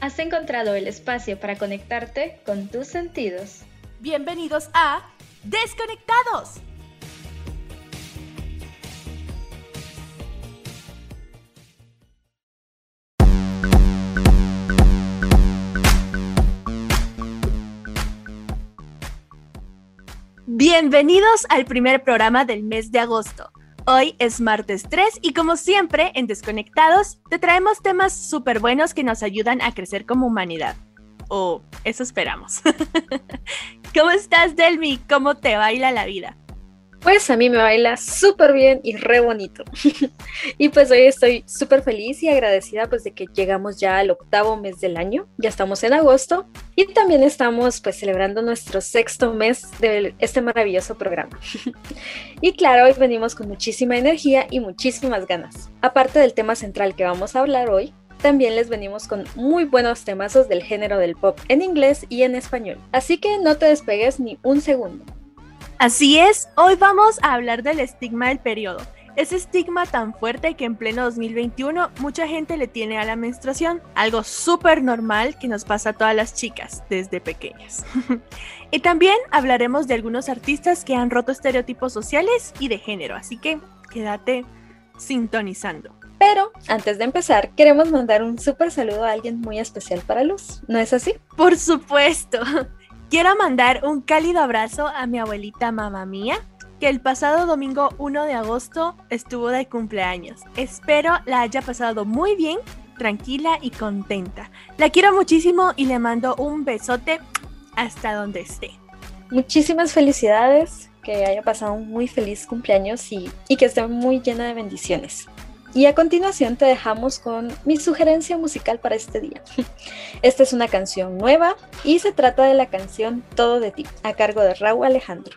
Has encontrado el espacio para conectarte con tus sentidos. Bienvenidos a Desconectados. Bienvenidos al primer programa del mes de agosto. Hoy es martes 3 y como siempre en Desconectados te traemos temas súper buenos que nos ayudan a crecer como humanidad. O eso esperamos. ¿Cómo estás, Delmi? ¿Cómo te baila la vida? Pues a mí me baila súper bien y re bonito. y pues hoy estoy súper feliz y agradecida pues de que llegamos ya al octavo mes del año. Ya estamos en agosto y también estamos pues celebrando nuestro sexto mes de este maravilloso programa. y claro, hoy venimos con muchísima energía y muchísimas ganas. Aparte del tema central que vamos a hablar hoy, también les venimos con muy buenos temazos del género del pop en inglés y en español. Así que no te despegues ni un segundo. Así es, hoy vamos a hablar del estigma del periodo. Ese estigma tan fuerte que en pleno 2021 mucha gente le tiene a la menstruación, algo súper normal que nos pasa a todas las chicas desde pequeñas. y también hablaremos de algunos artistas que han roto estereotipos sociales y de género, así que quédate sintonizando. Pero antes de empezar, queremos mandar un súper saludo a alguien muy especial para Luz, ¿no es así? Por supuesto. Quiero mandar un cálido abrazo a mi abuelita mamá mía, que el pasado domingo 1 de agosto estuvo de cumpleaños. Espero la haya pasado muy bien, tranquila y contenta. La quiero muchísimo y le mando un besote hasta donde esté. Muchísimas felicidades, que haya pasado un muy feliz cumpleaños y, y que esté muy llena de bendiciones. Y a continuación te dejamos con mi sugerencia musical para este día. Esta es una canción nueva y se trata de la canción Todo de ti, a cargo de Raúl Alejandro.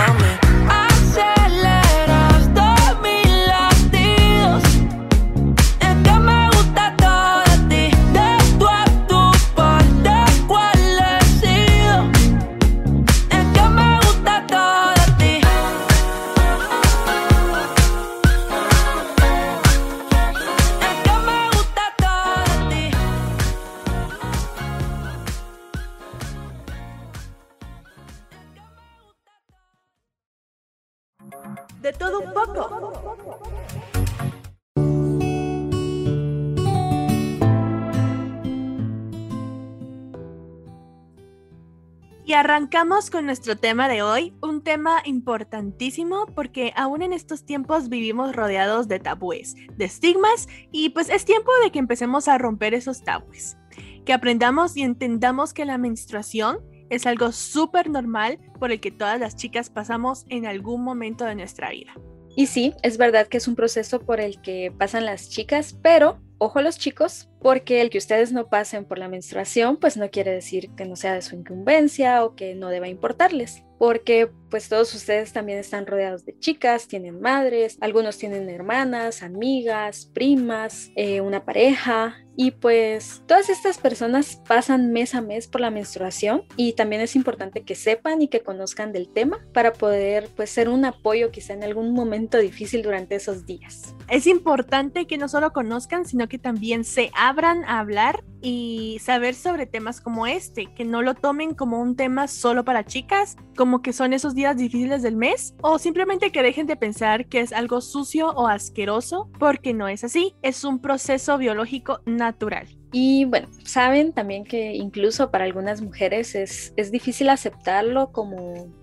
Arrancamos con nuestro tema de hoy, un tema importantísimo porque aún en estos tiempos vivimos rodeados de tabúes, de estigmas y pues es tiempo de que empecemos a romper esos tabúes, que aprendamos y entendamos que la menstruación es algo súper normal por el que todas las chicas pasamos en algún momento de nuestra vida. Y sí, es verdad que es un proceso por el que pasan las chicas, pero ojo a los chicos, porque el que ustedes no pasen por la menstruación, pues no quiere decir que no sea de su incumbencia o que no deba importarles, porque pues todos ustedes también están rodeados de chicas, tienen madres, algunos tienen hermanas, amigas, primas, eh, una pareja, y pues todas estas personas pasan mes a mes por la menstruación y también es importante que sepan y que conozcan del tema para poder pues ser un apoyo quizá en algún momento difícil durante esos días. Es importante que no solo conozcan, sino que también se abran a hablar y saber sobre temas como este, que no lo tomen como un tema solo para chicas, como que son esos días difíciles del mes, o simplemente que dejen de pensar que es algo sucio o asqueroso, porque no es así, es un proceso biológico natural. Y bueno, saben también que incluso para algunas mujeres es, es difícil aceptarlo como...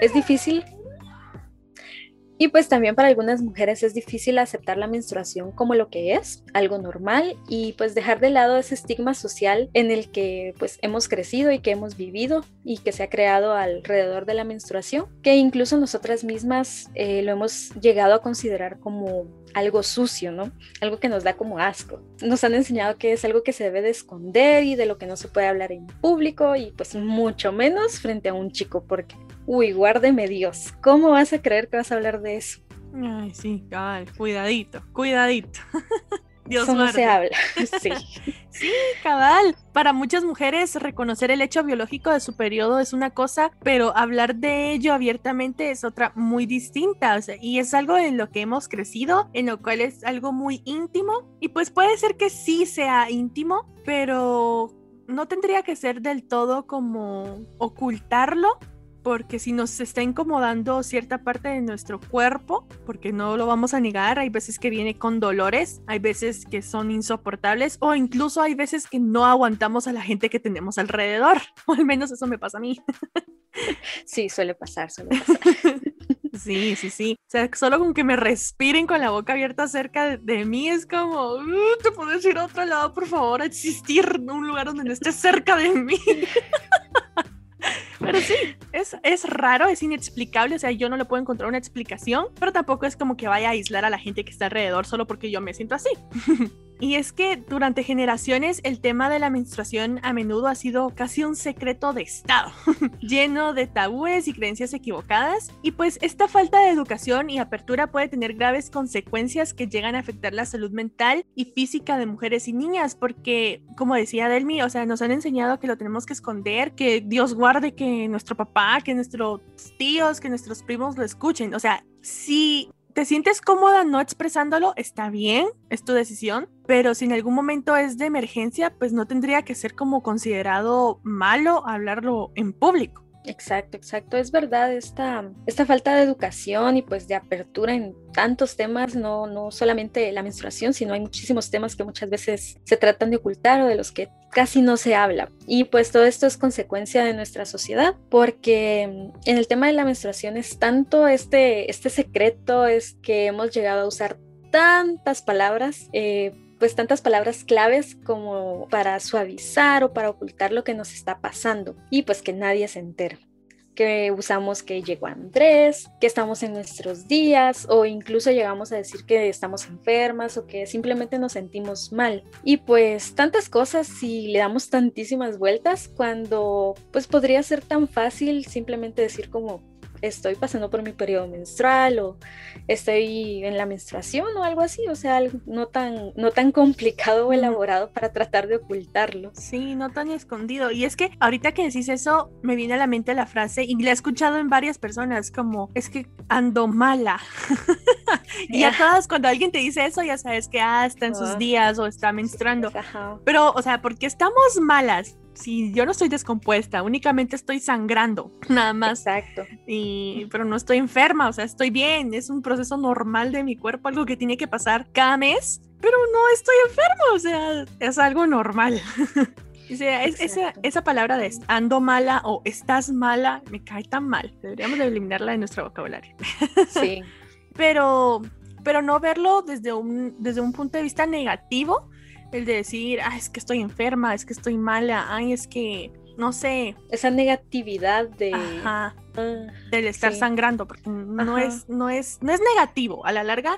Es difícil y pues también para algunas mujeres es difícil aceptar la menstruación como lo que es, algo normal, y pues dejar de lado ese estigma social en el que pues hemos crecido y que hemos vivido y que se ha creado alrededor de la menstruación, que incluso nosotras mismas eh, lo hemos llegado a considerar como algo sucio, ¿no? Algo que nos da como asco. Nos han enseñado que es algo que se debe de esconder y de lo que no se puede hablar en público y pues mucho menos frente a un chico porque uy, guárdeme Dios, ¿cómo vas a creer que vas a hablar de eso? Ay, sí, cabal, cuidadito, cuidadito. Dios no se habla. Sí. sí, cabal. Para muchas mujeres reconocer el hecho biológico de su periodo es una cosa, pero hablar de ello abiertamente es otra muy distinta. O sea, y es algo en lo que hemos crecido, en lo cual es algo muy íntimo. Y pues puede ser que sí sea íntimo, pero no tendría que ser del todo como ocultarlo porque si nos está incomodando cierta parte de nuestro cuerpo, porque no lo vamos a negar, hay veces que viene con dolores, hay veces que son insoportables o incluso hay veces que no aguantamos a la gente que tenemos alrededor, o al menos eso me pasa a mí. Sí, suele pasar, suele pasar. Sí, sí, sí. O sea, solo con que me respiren con la boca abierta cerca de, mí es como, uh, te puedes ir a otro lado, por favor, a existir en un lugar donde no estés cerca de mí. Pero sí, es, es raro, es inexplicable, o sea, yo no le puedo encontrar una explicación, pero tampoco es como que vaya a aislar a la gente que está alrededor solo porque yo me siento así. Y es que durante generaciones el tema de la menstruación a menudo ha sido casi un secreto de Estado, lleno de tabúes y creencias equivocadas. Y pues esta falta de educación y apertura puede tener graves consecuencias que llegan a afectar la salud mental y física de mujeres y niñas, porque como decía Delmi, o sea, nos han enseñado que lo tenemos que esconder, que Dios guarde que nuestro papá, que nuestros tíos, que nuestros primos lo escuchen. O sea, si te sientes cómoda no expresándolo, está bien, es tu decisión, pero si en algún momento es de emergencia, pues no tendría que ser como considerado malo hablarlo en público. Exacto, exacto. Es verdad esta, esta falta de educación y pues de apertura en tantos temas, no, no solamente la menstruación, sino hay muchísimos temas que muchas veces se tratan de ocultar o de los que casi no se habla. Y pues todo esto es consecuencia de nuestra sociedad, porque en el tema de la menstruación es tanto este, este secreto, es que hemos llegado a usar tantas palabras eh, pues tantas palabras claves como para suavizar o para ocultar lo que nos está pasando y pues que nadie se entere que usamos que llegó Andrés, que estamos en nuestros días o incluso llegamos a decir que estamos enfermas o que simplemente nos sentimos mal. Y pues tantas cosas si le damos tantísimas vueltas cuando pues podría ser tan fácil simplemente decir como estoy pasando por mi periodo menstrual o estoy en la menstruación o algo así, o sea, no tan, no tan complicado o elaborado para tratar de ocultarlo. Sí, no tan escondido. Y es que ahorita que decís eso, me viene a la mente la frase y la he escuchado en varias personas como, es que ando mala. y a todas, cuando alguien te dice eso, ya sabes que ah, está en sus ah. días o está menstruando. Pero, o sea, porque estamos malas? Si yo no estoy descompuesta, únicamente estoy sangrando, nada más. Exacto. Y, pero no estoy enferma, o sea, estoy bien, es un proceso normal de mi cuerpo, algo que tiene que pasar cada mes, pero no estoy enfermo, o sea, es algo normal. o sea, esa, esa palabra de ando mala o estás mala me cae tan mal. Deberíamos de eliminarla de nuestro vocabulario. Sí. pero, pero no verlo desde un, desde un punto de vista negativo, el de decir, ah, es que estoy enferma, es que estoy mala, ay, es que, no sé. Esa negatividad de... Ajá, ah, del estar sangrando, porque no es, no, es, no es negativo. A la larga,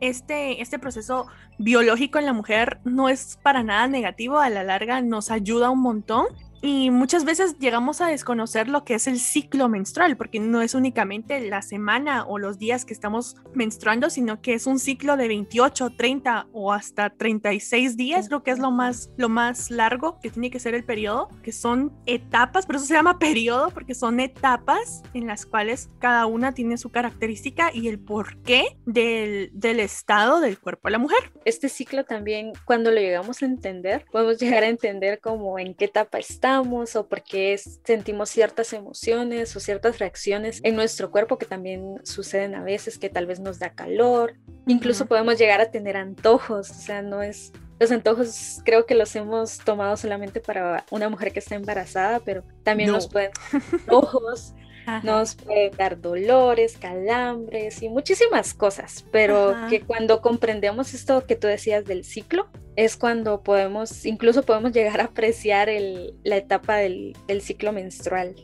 este, este proceso biológico en la mujer no es para nada negativo, a la larga nos ayuda un montón Y muchas veces llegamos a desconocer lo que es el ciclo menstrual, porque no es únicamente la semana o los días que estamos menstruando, sino que es un ciclo de 28, 30 o hasta 36 días, creo que es lo más, lo más largo que tiene que ser el periodo, que son etapas, por eso se llama periodo, porque son etapas en las cuales cada una tiene su característica y el porqué del, del estado del cuerpo de la mujer. Este ciclo también, cuando lo llegamos a entender, podemos llegar a entender como en qué etapa está o por qué sentimos ciertas emociones o ciertas reacciones en nuestro cuerpo que también suceden a veces, que tal vez nos da calor. Incluso podemos llegar a tener antojos, o sea, no es... Los antojos creo que los hemos tomado solamente para una mujer que está embarazada, pero también nos pueden antojos, nos pueden dar dolores, calambres y muchísimas cosas, pero que cuando comprendemos esto que tú decías del ciclo, es cuando podemos, incluso podemos llegar a apreciar la etapa del, ciclo menstrual.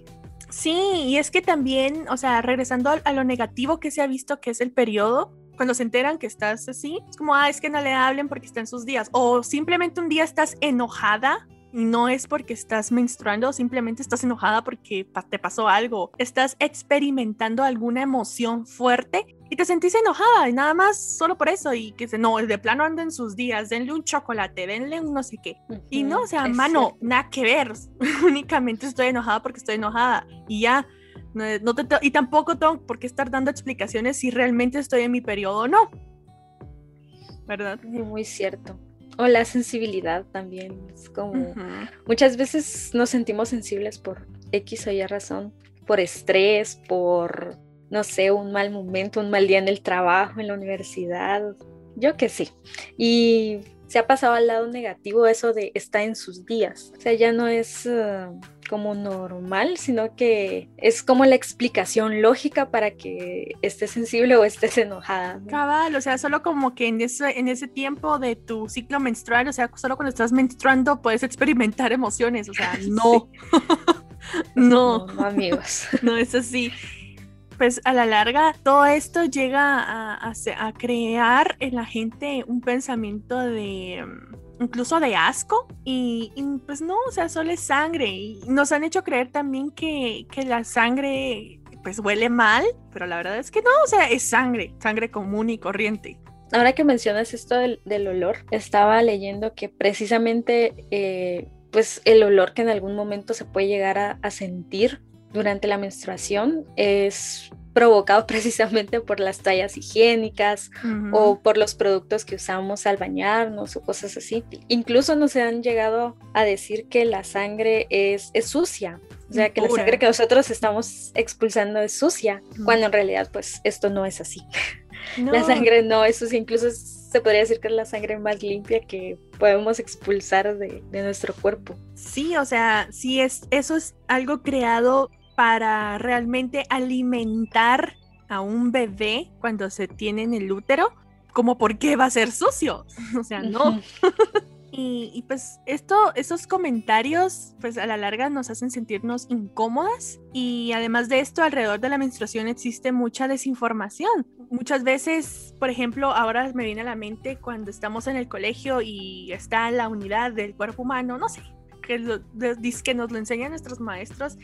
Sí, y es que también, o sea, regresando a, lo negativo que se ha visto que es el periodo, cuando se enteran que estás así, es como, ah, es que no le hablen porque está en sus días, o simplemente un día estás enojada y no es porque estás menstruando, simplemente estás enojada porque te pasó algo, estás experimentando alguna emoción fuerte y te sentís enojada y nada más solo por eso y que se no, de plano anda en sus días, denle un chocolate, denle un no sé qué. y no, o sea, mano, nada que ver, únicamente estoy enojada porque estoy enojada y ya. No, te, y tampoco tengo por qué estar dando explicaciones si realmente estoy en mi periodo o no. ¿Verdad? Muy cierto. O la sensibilidad también. Es como muchas veces nos sentimos sensibles por X o Y razón, por estrés, por, no sé, un mal momento, un mal día en el trabajo, en la universidad. Yo que sí. Y se ha pasado al lado negativo eso de está en sus días. O sea, ya no es eh, como normal, sino que es como la explicación lógica para que estés sensible o estés enojada. Cabal, o sea, solo como que en ese, en ese tiempo de tu ciclo menstrual, o sea, solo cuando estás menstruando puedes experimentar emociones, o sea, no. no. no, amigos. no es así pues a la larga todo esto llega a, crear en la gente un pensamiento de mm, incluso de asco y, pues no, o sea, solo es sangre y nos han hecho creer también que, que la sangre pues huele mal, pero la verdad es que no, o sea, es sangre, sangre común y corriente. Ahora que mencionas esto del, olor, estaba leyendo que precisamente eh, pues el olor que en algún momento se puede llegar a sentir durante la menstruación es provocado precisamente por las tallas higiénicas o por los productos que usamos al bañarnos o cosas así. Incluso nos han llegado a decir que la sangre es, es sucia, o sea, que la sangre que nosotros estamos expulsando es sucia, cuando en realidad pues esto no es así. La sangre no es sucia, incluso se podría decir que es la sangre más limpia que podemos expulsar de, de nuestro cuerpo. Sí, o sea, sí es, eso es algo creado para realmente alimentar a un bebé cuando se tiene en el útero, como por qué va a ser sucio. O sea, no. y, pues esto, esos comentarios, pues a la larga nos hacen sentirnos incómodas y además de esto, alrededor de la menstruación existe mucha desinformación. Muchas veces, por ejemplo, ahora me viene a la mente cuando estamos en el colegio y está la unidad del cuerpo humano, no sé, que, lo, que nos lo enseñan nuestros maestros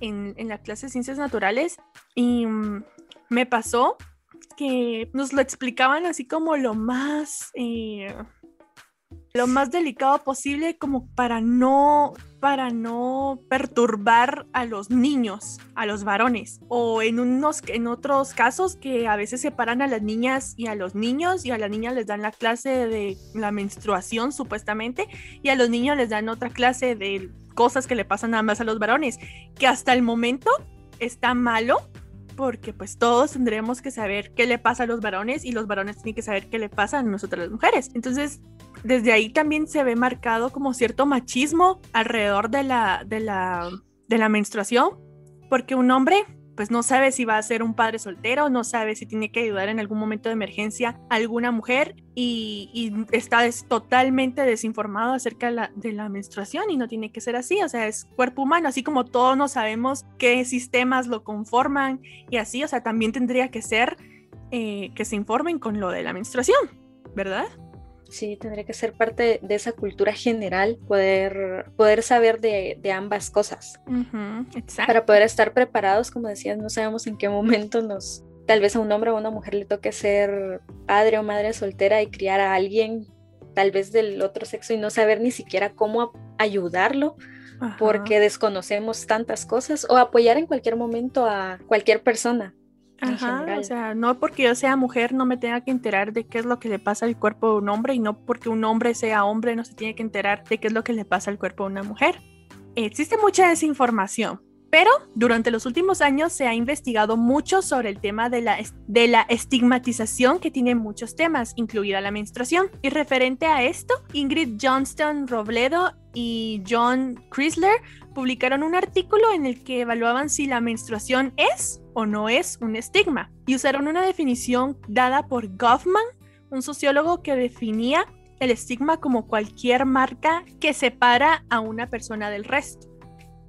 en, la clase de ciencias naturales y mm, me pasó que nos lo explicaban así como lo más eh, lo más delicado posible como para no para no perturbar a los niños, a los varones o en unos en otros casos que a veces separan a las niñas y a los niños y a las niñas les dan la clase de la menstruación supuestamente y a los niños les dan otra clase de cosas que le pasan nada más a los varones, que hasta el momento está malo porque pues todos tendremos que saber qué le pasa a los varones y los varones tienen que saber qué le pasa a nosotras las mujeres. Entonces, desde ahí también se ve marcado como cierto machismo alrededor de la, de la, de la menstruación, porque un hombre pues no sabe si va a ser un padre soltero, no sabe si tiene que ayudar en algún momento de emergencia a alguna mujer y, está totalmente desinformado acerca de la, menstruación y no tiene que ser así, o sea, es cuerpo humano, así como todos no sabemos qué sistemas lo conforman y así, o sea, también tendría que ser eh, que se informen con lo de la menstruación, ¿verdad? Sí, tendría que ser parte de esa cultura general, poder, poder saber de, ambas cosas. Para poder estar preparados, como decías, no sabemos en qué momento nos, tal vez a un hombre o a una mujer le toque ser padre o madre soltera y criar a alguien tal vez del otro sexo y no saber ni siquiera cómo ayudarlo porque desconocemos tantas cosas o apoyar en cualquier momento a cualquier persona. Ajá, o sea, no porque yo sea mujer no me tenga que enterar de qué es lo que le pasa al cuerpo de un hombre y no porque un hombre sea hombre no se tiene que enterar de qué es lo que le pasa al cuerpo de una mujer. Existe mucha desinformación, pero durante los últimos años se ha investigado mucho sobre el tema de la, estigmatización que tiene muchos temas, incluida la menstruación. Y referente a esto, Ingrid Johnston Robledo y John Chrysler publicaron un artículo en el que evaluaban si la menstruación es o no es un estigma y usaron una definición dada por Goffman, un sociólogo que definía el estigma como cualquier marca que separa a una persona del resto.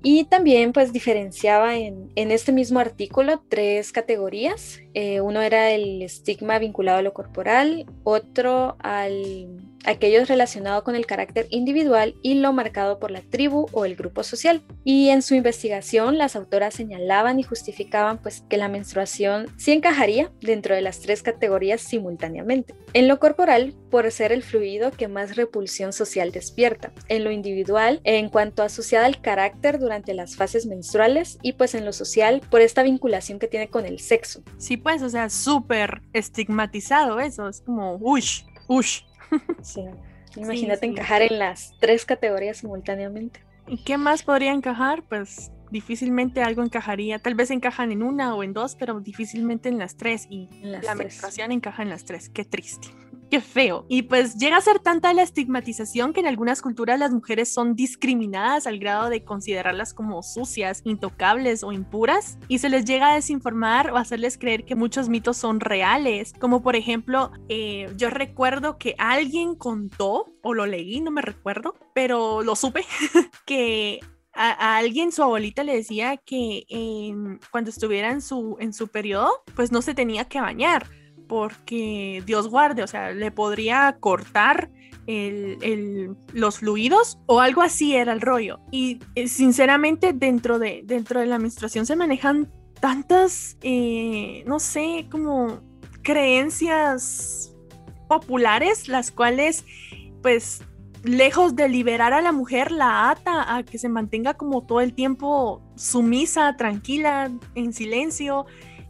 Y también pues diferenciaba en, este mismo artículo tres categorías. Eh, uno era el estigma vinculado a lo corporal, otro al aquellos relacionados con el carácter individual y lo marcado por la tribu o el grupo social. Y en su investigación, las autoras señalaban y justificaban pues que la menstruación sí encajaría dentro de las tres categorías simultáneamente. En lo corporal, por ser el fluido que más repulsión social despierta. En lo individual, en cuanto asociada al carácter durante las fases menstruales y pues en lo social, por esta vinculación que tiene con el sexo. Pues, o sea, súper estigmatizado eso, es como, ush, ush, Sí. Imagínate encajar en las tres categorías simultáneamente. ¿Y qué más podría encajar? Pues difícilmente algo encajaría. Tal vez encajan en una o en dos, pero difícilmente en las tres. Y la menstruación encaja en las tres. Qué triste qué feo. Y pues llega a ser tanta la estigmatización que en algunas culturas las mujeres son discriminadas al grado de considerarlas como sucias, intocables o impuras y se les llega a desinformar o hacerles creer que muchos mitos son reales, como por ejemplo, eh, yo recuerdo que alguien contó o lo leí, no me recuerdo, pero lo supe, que a, alguien, su abuelita le decía que cuando estuviera en su, en su periodo, pues no se tenía que bañar porque Dios guarde, o sea, le podría cortar los fluidos o algo así era el rollo. Y eh, sinceramente dentro de, dentro de la menstruación se manejan tantas, eh, no sé, como creencias populares, las cuales pues lejos de liberar a la mujer, la ata a que se mantenga como todo el tiempo sumisa, tranquila, en silencio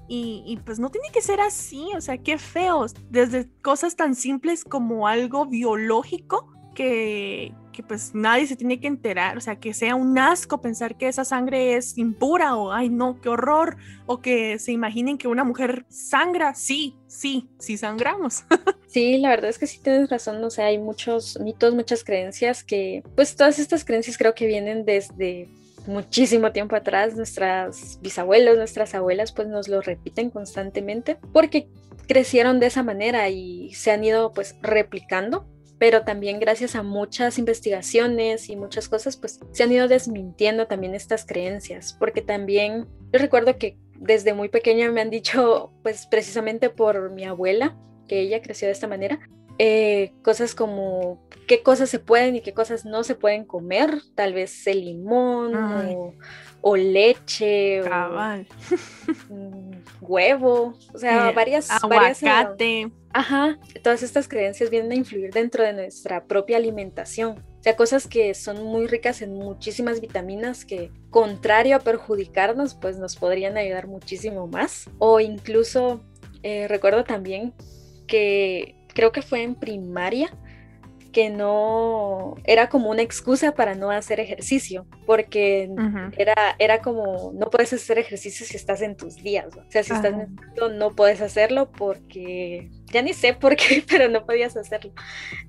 y, pues no tiene que ser así, o sea, qué feos. Desde cosas tan simples como algo biológico que, que, pues nadie se tiene que enterar, o sea, que sea un asco pensar que esa sangre es impura o, ay no, qué horror, o que se imaginen que una mujer sangra, sí, sí, sí sangramos. Sí, la verdad es que sí tienes razón, o sea, hay muchos mitos, muchas creencias que, pues todas estas creencias creo que vienen desde muchísimo tiempo atrás, nuestras bisabuelos, nuestras abuelas, pues nos lo repiten constantemente porque crecieron de esa manera y se han ido pues replicando pero también gracias a muchas investigaciones y muchas cosas, pues se han ido desmintiendo también estas creencias, porque también yo recuerdo que desde muy pequeña me han dicho, pues precisamente por mi abuela, que ella creció de esta manera, eh, cosas como qué cosas se pueden y qué cosas no se pueden comer, tal vez el limón o, leche o huevo, o sea, varias, aguacate. ajá, todas estas creencias vienen a influir dentro de nuestra propia alimentación. O sea, cosas que son muy ricas en muchísimas vitaminas que, contrario a perjudicarnos, pues nos podrían ayudar muchísimo más. O incluso, eh, recuerdo también que creo que fue en primaria, que no era como una excusa para no hacer ejercicio, porque era, era como no puedes hacer ejercicio si estás en tus días, o sea, si estás en no puedes hacerlo porque ya ni sé por qué, pero no podías hacerlo.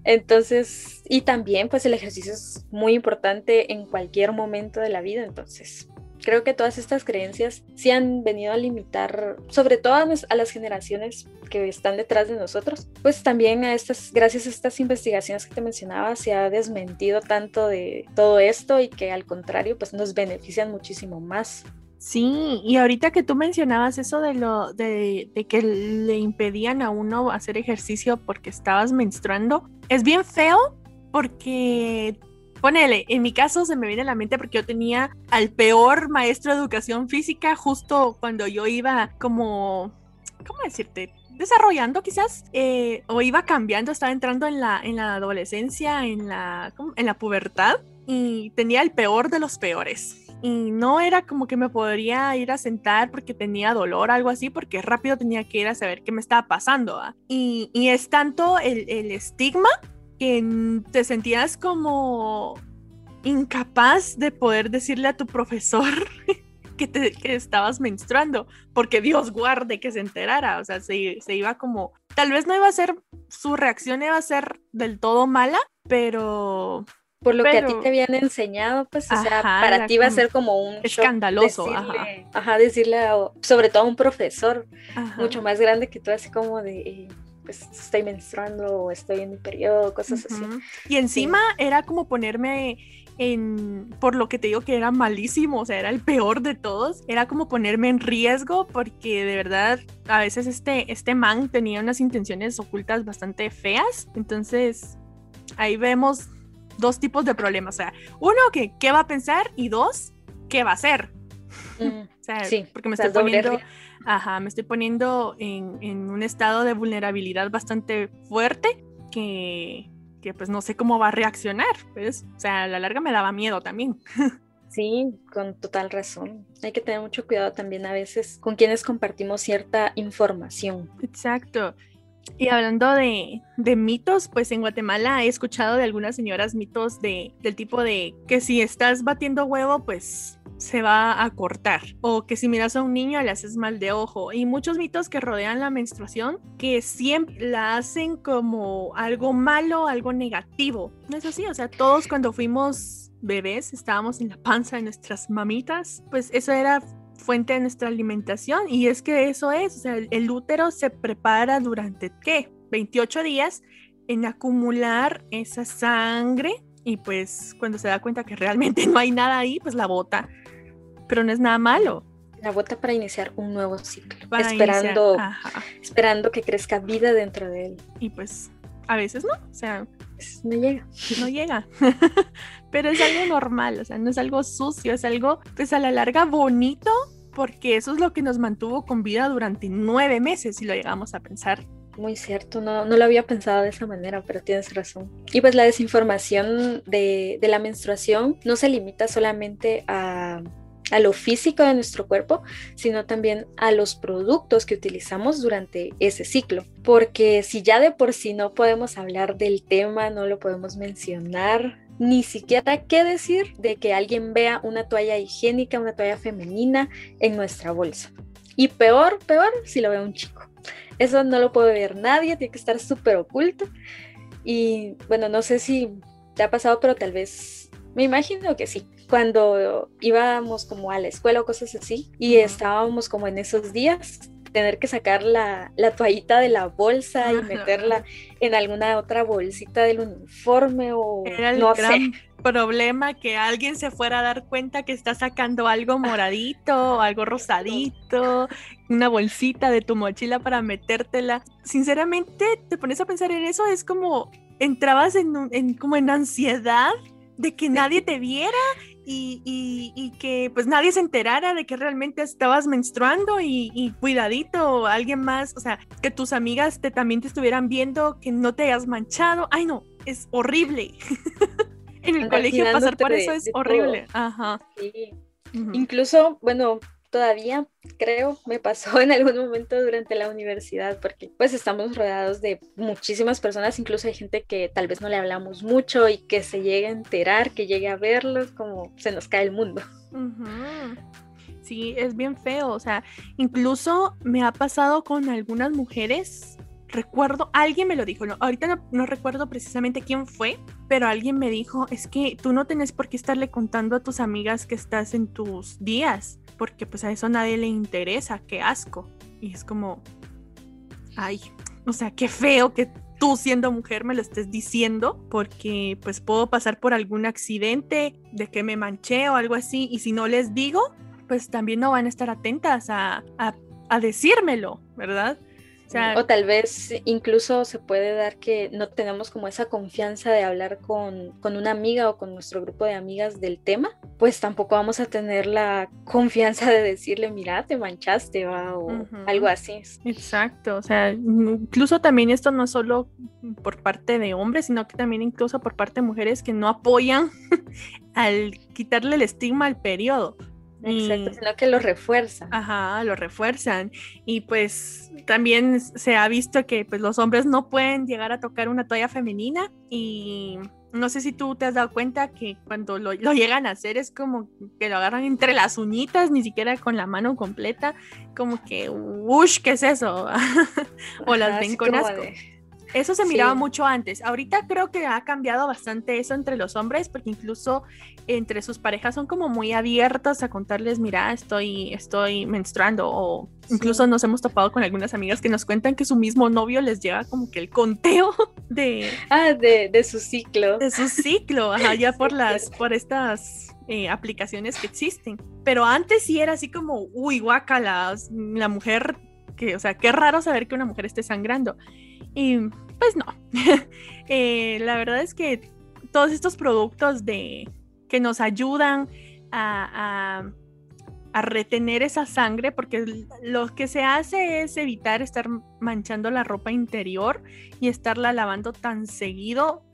Entonces, y también pues el ejercicio es muy importante en cualquier momento de la vida, entonces creo que todas estas creencias sí han venido a limitar, sobre todo a, las generaciones que están detrás de nosotros, pues también a estas, gracias a estas investigaciones que te mencionaba, se ha desmentido tanto de todo esto y que al contrario, pues nos benefician muchísimo más. Sí, y ahorita que tú mencionabas eso de lo de, de, que le impedían a uno hacer ejercicio porque estabas menstruando, es bien feo porque ponele, en mi caso se me viene a la mente porque yo tenía al peor maestro de educación física justo cuando yo iba como, ¿cómo decirte? desarrollando quizás eh, o iba cambiando, estaba entrando en la, en la adolescencia, en la, en la pubertad y tenía el peor de los peores y no era como que me podría ir a sentar porque tenía dolor algo así, porque rápido tenía que ir a saber qué me estaba pasando. Y, y, es tanto el, el, estigma que te sentías como incapaz de poder decirle a tu profesor que, te, que estabas menstruando, porque Dios guarde que se enterara, o sea, se, se iba como, tal vez no iba a ser, su reacción iba a ser del todo mala, pero por lo que a ti te habían enseñado, pues, o sea, para ti va a ser como un escandaloso, decirle, ajá. decirle sobre todo a un profesor mucho más grande que tú, así como de, pues, estoy menstruando o estoy en mi periodo, cosas así. Y encima era como ponerme en, por lo que te digo que era malísimo, o sea, era el peor de todos, era como ponerme en riesgo porque de verdad a veces este, este man tenía unas intenciones ocultas bastante feas, entonces ahí vemos dos tipos de problemas. O sea, uno, que qué va a pensar y dos, qué va a hacer. Mm, o sea, sí, porque me estoy poniendo, ajá, me estoy poniendo en, en, un estado de vulnerabilidad bastante fuerte que, que pues no sé cómo va a reaccionar. Pues, o sea, a la larga me daba miedo también. Sí, con total razón. Hay que tener mucho cuidado también a veces con quienes compartimos cierta información. Exacto. Y hablando de, de, mitos, pues en Guatemala he escuchado de algunas señoras mitos de, del tipo de que si estás batiendo huevo, pues se va a cortar. O que si miras a un niño le haces mal de ojo. Y muchos mitos que rodean la menstruación que siempre la hacen como algo malo, algo negativo. No es así, o sea, todos cuando fuimos bebés, estábamos en la panza de nuestras mamitas, pues eso era fuente de nuestra alimentación y es que eso es, o sea, el, útero se prepara durante, ¿qué? 28 días en acumular esa sangre y pues cuando se da cuenta que realmente no hay nada ahí, pues la bota, pero no es nada malo. La bota para iniciar un nuevo ciclo, esperando, esperando que crezca vida dentro de él. Y pues a veces no, o sea, pues, no llega. No llega. Pero es algo normal, o sea, no es algo sucio, es algo, pues a la larga bonito, porque eso es lo que nos mantuvo con vida durante nueve meses, si lo llegamos a pensar. Muy cierto, no, no lo había pensado de esa manera, pero tienes razón. Y pues la desinformación de, de la menstruación no se limita solamente a a lo físico de nuestro cuerpo, sino también a los productos que utilizamos durante ese ciclo. Porque si ya de por sí no podemos hablar del tema, no lo podemos mencionar, ni siquiera qué decir de que alguien vea una toalla higiénica, una toalla femenina en nuestra bolsa. Y peor, peor, si lo ve un chico. Eso no lo puede ver nadie, tiene que estar súper oculto. Y bueno, no sé si te ha pasado, pero tal vez, me imagino que sí cuando íbamos como a la escuela o cosas así y estábamos como en esos días tener que sacar la, la toallita de la bolsa y meterla en alguna otra bolsita del uniforme o Era el no gran problema que alguien se fuera a dar cuenta que está sacando algo moradito, algo rosadito, una bolsita de tu mochila para metértela. Sinceramente, te pones a pensar en eso, es como entrabas en, en como en ansiedad de que nadie te viera y, que pues nadie se enterara de que realmente estabas menstruando y, cuidadito, alguien más, o sea, que tus amigas te, también te estuvieran viendo, que no te hayas manchado. Ay, no, es horrible. en el colegio pasar por eso es horrible. Ajá. Sí. Incluso, bueno, todavía creo me pasó en algún momento durante la universidad porque pues estamos rodeados de muchísimas personas, incluso hay gente que tal vez no le hablamos mucho y que se llegue a enterar, que llegue a verlos, como se nos cae el mundo. Sí, es bien feo, o sea, incluso me ha pasado con algunas mujeres recuerdo, alguien me lo dijo, no, ahorita no, no, recuerdo precisamente quién fue, pero alguien me dijo, es que tú no tenés por qué estarle contando a tus amigas que estás en tus días porque pues a eso nadie le interesa, qué asco. Y es como, ay, o sea, qué feo que tú siendo mujer me lo estés diciendo, porque pues puedo pasar por algún accidente de que me manché o algo así, y si no les digo, pues también no van a estar atentas a, a decírmelo, ¿verdad? O, tal vez incluso se puede dar que no tenemos como esa confianza de hablar con, con, una amiga o con nuestro grupo de amigas del tema, pues tampoco vamos a tener la confianza de decirle, mira, te manchaste o algo así. Exacto, o sea, incluso también esto no es solo por parte de hombres, sino que también incluso por parte de mujeres que no apoyan al quitarle el estigma al periodo. Exacto, sino que lo refuerzan. Ajá, lo refuerzan. Y pues también se ha visto que pues, los hombres no pueden llegar a tocar una toalla femenina y no sé si tú te has dado cuenta que cuando lo, llegan a hacer es como que lo agarran entre las uñitas, ni siquiera con la mano completa, como que, uff, ¿qué es eso? o las ven con asco. Eso se miraba mucho antes. Ahorita creo que ha cambiado bastante eso entre los hombres, porque incluso entre sus parejas son como muy abiertas a contarles, mira, estoy, estoy menstruando, o incluso nos hemos topado con algunas amigas que nos cuentan que su mismo novio les lleva como que el conteo de... Ah, de, su ciclo. De su ciclo, ajá, ya por las, por estas eh, aplicaciones que existen. Pero antes sí era así como, uy, guacala, la mujer, que, o sea, qué raro saber que una mujer esté sangrando. Y pues no. Eh, la verdad es que todos estos productos de, que nos ayudan a, a, retener esa sangre, porque lo que se hace es evitar estar manchando la ropa interior y estarla lavando tan seguido,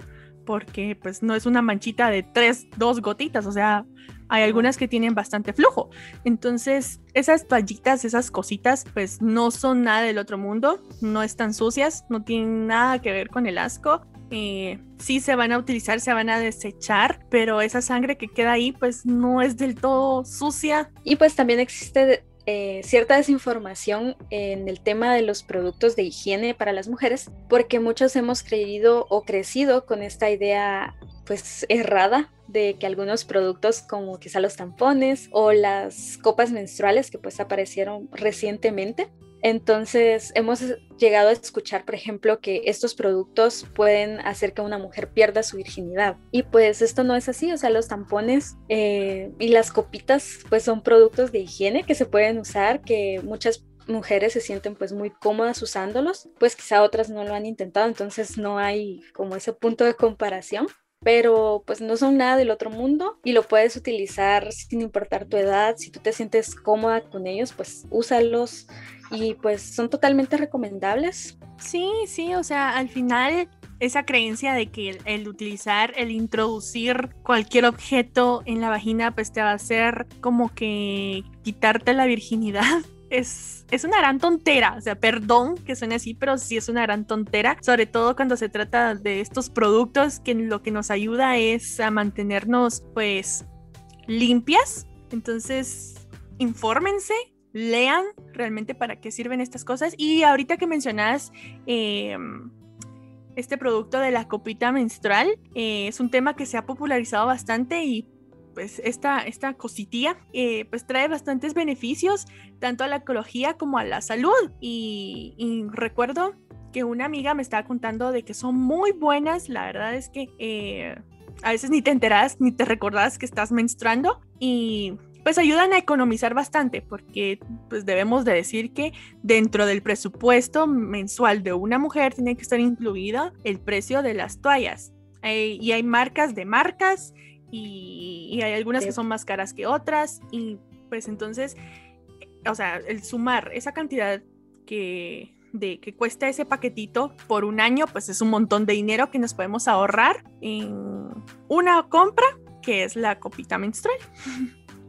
porque pues no es una manchita de tres, dos gotitas, o sea, hay algunas que tienen bastante flujo. Entonces, esas toallitas, esas cositas, pues no son nada del otro mundo, no están sucias, no tienen nada que ver con el asco. Eh, sí se van a utilizar, se van a desechar, pero esa sangre que queda ahí, pues no es del todo sucia. Y pues también existe eh, cierta desinformación en el tema de los productos de higiene para las mujeres, porque muchos hemos creído o crecido con esta idea pues errada de que algunos productos como quizá los tampones o las copas menstruales que pues aparecieron recientemente. Entonces hemos llegado a escuchar, por ejemplo, que estos productos pueden hacer que una mujer pierda su virginidad. Y pues esto no es así, o sea, los tampones eh, y las copitas pues son productos de higiene que se pueden usar, que muchas mujeres se sienten pues muy cómodas usándolos, pues quizá otras no lo han intentado, entonces no hay como ese punto de comparación pero pues no son nada del otro mundo y lo puedes utilizar sin importar tu edad, si tú te sientes cómoda con ellos, pues úsalos y pues son totalmente recomendables. Sí, sí, o sea, al final esa creencia de que el, utilizar, el introducir cualquier objeto en la vagina, pues te va a hacer como que quitarte la virginidad es, es una gran tontera. O sea, perdón que suene así, pero sí es una gran tontera. Sobre todo cuando se trata de estos productos que lo que nos ayuda es a mantenernos, pues, limpias. Entonces, infórmense, lean realmente para qué sirven estas cosas. Y ahorita que mencionas em, este producto de la copita menstrual, eh, es un tema que se ha popularizado bastante y pues esta, esta cositilla eh, pues trae bastantes beneficios tanto a la ecología como a la salud. Y, recuerdo que una amiga me estaba contando de que son muy buenas, la verdad es que eh, a veces ni te enteras ni te recordás que estás menstruando y pues ayudan a economizar bastante porque pues debemos de decir que dentro del presupuesto mensual de una mujer tiene que estar incluida el precio de las toallas. Y hay marcas de marcas y, hay algunas que son más caras que otras y pues entonces, o sea, el sumar esa cantidad que, de que cuesta ese paquetito por un año, pues es un montón de dinero que nos podemos ahorrar en una compra que es la copita menstrual.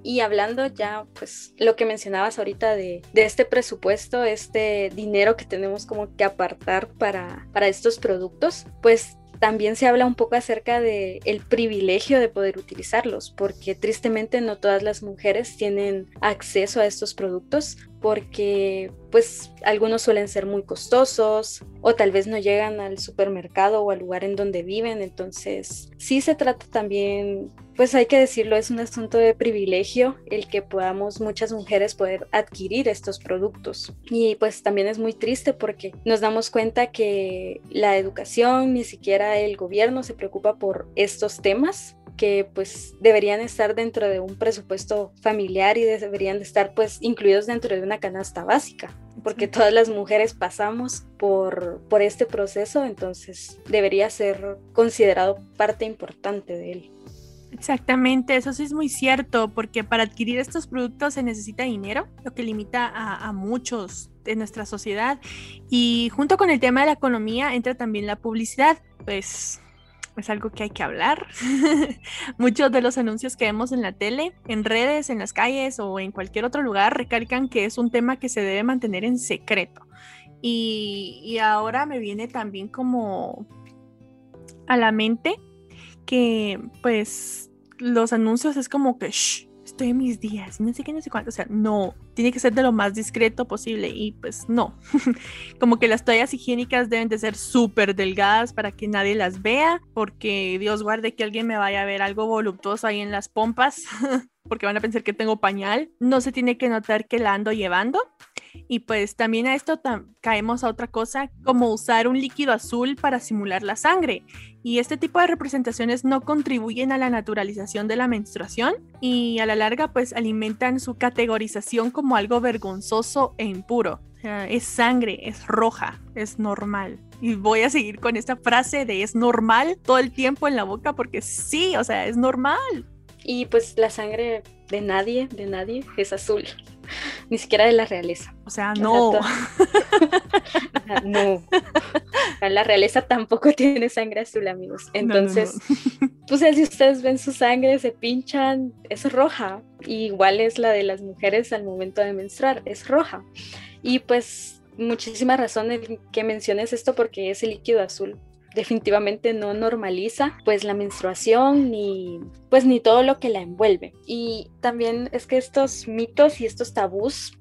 Y hablando ya, pues lo que mencionabas ahorita de, de, este presupuesto, este dinero que tenemos como que apartar para, para estos productos, pues también se habla un poco acerca de el privilegio de poder utilizarlos, porque tristemente no todas las mujeres tienen acceso a estos productos porque pues algunos suelen ser muy costosos o tal vez no llegan al supermercado o al lugar en donde viven, entonces sí se trata también, pues hay que decirlo, es un asunto de privilegio el que podamos muchas mujeres poder adquirir estos productos. Y pues también es muy triste porque nos damos cuenta que la educación, ni siquiera el gobierno se preocupa por estos temas que pues deberían estar dentro de un presupuesto familiar y deberían de estar pues incluidos dentro de una canasta básica, porque todas las mujeres pasamos por, por este proceso, entonces debería ser considerado parte importante de él. Exactamente, eso sí es muy cierto, porque para adquirir estos productos se necesita dinero, lo que limita a, a, muchos de nuestra sociedad. Y junto con el tema de la economía entra también la publicidad, pues es algo que hay que hablar. Muchos de los anuncios que vemos en la tele, en redes, en las calles o en cualquier otro lugar recalcan que es un tema que se debe mantener en secreto. Y, y ahora me viene también como a la mente que pues los anuncios es como que shh, estoy en mis días, no sé qué, no sé cuánto, o sea, no, tiene que ser de lo más discreto posible y pues no, como que las toallas higiénicas deben de ser súper delgadas para que nadie las vea, porque Dios guarde que alguien me vaya a ver algo voluptuoso ahí en las pompas, porque van a pensar que tengo pañal, no se tiene que notar que la ando llevando. Y pues también a esto caemos a otra cosa, como usar un líquido azul para simular la sangre. Y este tipo de representaciones no contribuyen a la naturalización de la menstruación y a la larga pues alimentan su categorización como algo vergonzoso e impuro. Es sangre, es roja, es normal. Y voy a seguir con esta frase de es normal todo el tiempo en la boca porque sí, o sea, es normal. Y pues la sangre de nadie, de nadie, es azul. Ni siquiera de la realeza. O sea, no. no. La realeza tampoco tiene sangre azul, amigos. Entonces, pues si ustedes ven su sangre, se pinchan, es roja. igual es la de las mujeres al momento de menstruar, es roja. Y pues muchísima razón en que menciones esto porque ese líquido azul definitivamente no normaliza pues la menstruación ni pues ni todo lo que la envuelve. Y también es que estos mitos y estos tabús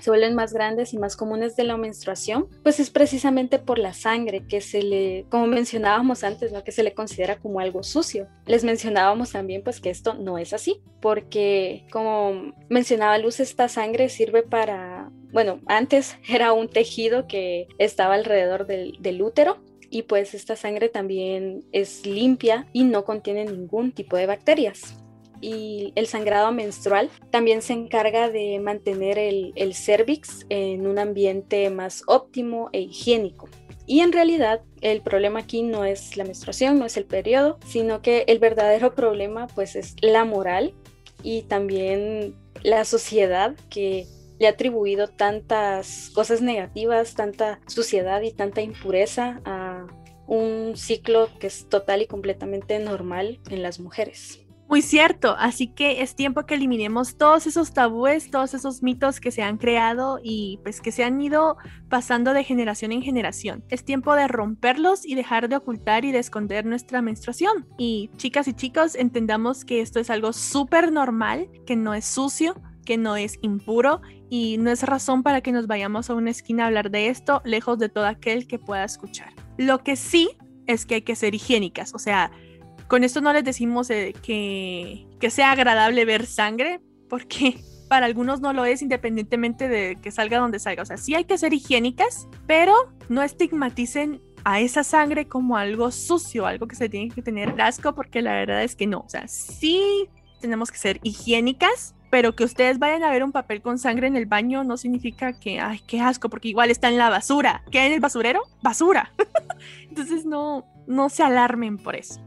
se vuelven más grandes y más comunes de la menstruación, pues es precisamente por la sangre que se le, como mencionábamos antes, ¿no? que se le considera como algo sucio. Les mencionábamos también pues que esto no es así, porque como mencionaba Luz, esta sangre sirve para, bueno, antes era un tejido que estaba alrededor del, del útero y pues esta sangre también es limpia y no contiene ningún tipo de bacterias. Y el sangrado menstrual también se encarga de mantener el, el cervix en un ambiente más óptimo e higiénico. Y en realidad el problema aquí no es la menstruación, no es el periodo, sino que el verdadero problema pues es la moral y también la sociedad que le ha atribuido tantas cosas negativas, tanta suciedad y tanta impureza a un ciclo que es total y completamente normal en las mujeres. Muy cierto, así que es tiempo que eliminemos todos esos tabúes, todos esos mitos que se han creado y pues que se han ido pasando de generación en generación. Es tiempo de romperlos y dejar de ocultar y de esconder nuestra menstruación. Y chicas y chicos, entendamos que esto es algo súper normal, que no es sucio, que no es impuro y no es razón para que nos vayamos a una esquina a hablar de esto, lejos de todo aquel que pueda escuchar. Lo que sí es que hay que ser higiénicas, o sea, con esto no les decimos eh, que, que sea agradable ver sangre, porque para algunos no lo es independientemente de que salga donde salga. O sea, sí hay que ser higiénicas, pero no estigmaticen a esa sangre como algo sucio, algo que se tiene que tener asco, porque la verdad es que no. O sea, sí tenemos que ser higiénicas, pero que ustedes vayan a ver un papel con sangre en el baño no significa que, ay, qué asco, porque igual está en la basura. ¿Qué hay en el basurero? Basura. Entonces no, no se alarmen por eso.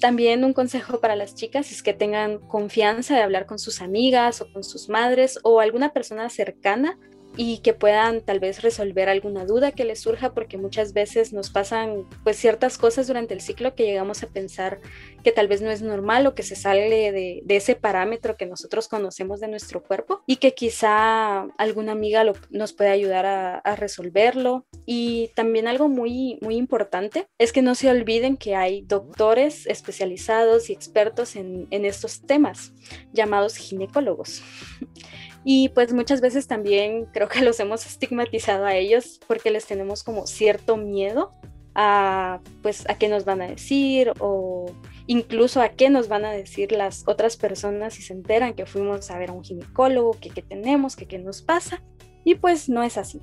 También un consejo para las chicas es que tengan confianza de hablar con sus amigas o con sus madres o alguna persona cercana y que puedan tal vez resolver alguna duda que les surja porque muchas veces nos pasan pues ciertas cosas durante el ciclo que llegamos a pensar que tal vez no es normal o que se sale de, ese parámetro que nosotros conocemos de nuestro cuerpo y que quizá alguna amiga nos puede ayudar a, resolverlo. Y también algo muy muy importante es que no se olviden que hay doctores especializados y expertos en, en estos temas llamados ginecólogos y pues muchas veces también creo que los hemos estigmatizado a ellos porque les tenemos como cierto miedo a pues a qué nos van a decir o incluso a qué nos van a decir las otras personas si se enteran que fuimos a ver a un ginecólogo, que qué tenemos, que qué nos pasa. Y pues no es así.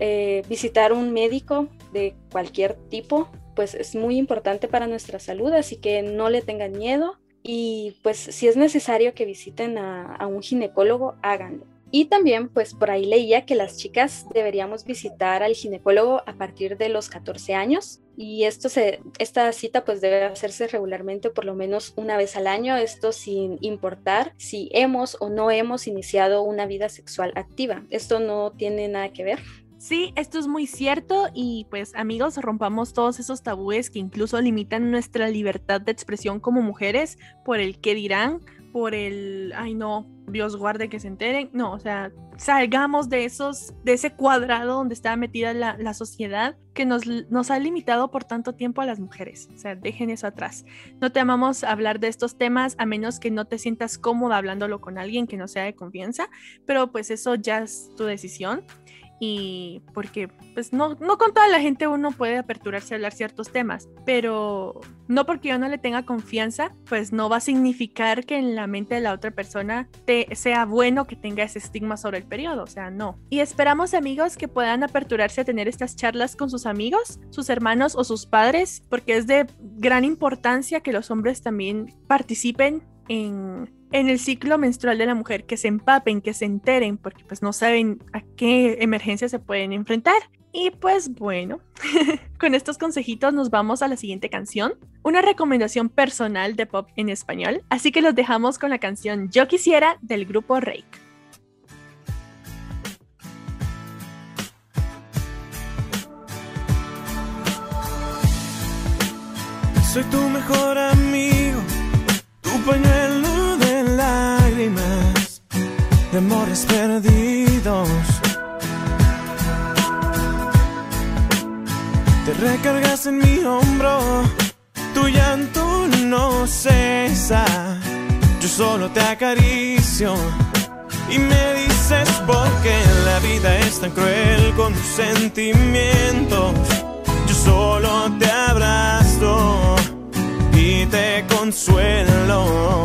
Eh, visitar un médico de cualquier tipo pues es muy importante para nuestra salud, así que no le tengan miedo y pues si es necesario que visiten a, un ginecólogo, háganlo. Y también, pues por ahí leía que las chicas deberíamos visitar al ginecólogo a partir de los 14 años y esto se, esta cita pues debe hacerse regularmente por lo menos una vez al año, esto sin importar si hemos o no hemos iniciado una vida sexual activa. Esto no tiene nada que ver. Sí, esto es muy cierto y pues amigos, rompamos todos esos tabúes que incluso limitan nuestra libertad de expresión como mujeres por el que dirán por el, ay no, Dios guarde que se enteren. No, o sea, salgamos de esos, de ese cuadrado donde está metida la, la, sociedad que nos, nos ha limitado por tanto tiempo a las mujeres. O sea, dejen eso atrás. No te amamos hablar de estos temas a menos que no te sientas cómoda hablándolo con alguien que no sea de confianza, pero pues eso ya es tu decisión y porque pues no, no con toda la gente uno puede aperturarse a hablar ciertos temas, pero no porque yo no le tenga confianza, pues no va a significar que en la mente de la otra persona te, sea bueno que tenga ese estigma sobre el periodo, o sea, no. Y esperamos amigos que puedan aperturarse a tener estas charlas con sus amigos, sus hermanos o sus padres, porque es de gran importancia que los hombres también participen en en el ciclo menstrual de la mujer, que se empapen, que se enteren, porque pues no saben a qué emergencia se pueden enfrentar. Y pues bueno, con estos consejitos nos vamos a la siguiente canción, una recomendación personal de pop en español, así que los dejamos con la canción Yo quisiera del grupo Rake. Soy tu mejor amigo, tu pañuelo lágrimas de amores perdidos. Te recargas en mi hombro, tu llanto no cesa. Yo solo te acaricio y me dices por qué la vida es tan cruel con tus sentimientos. Yo solo te abrazo y te consuelo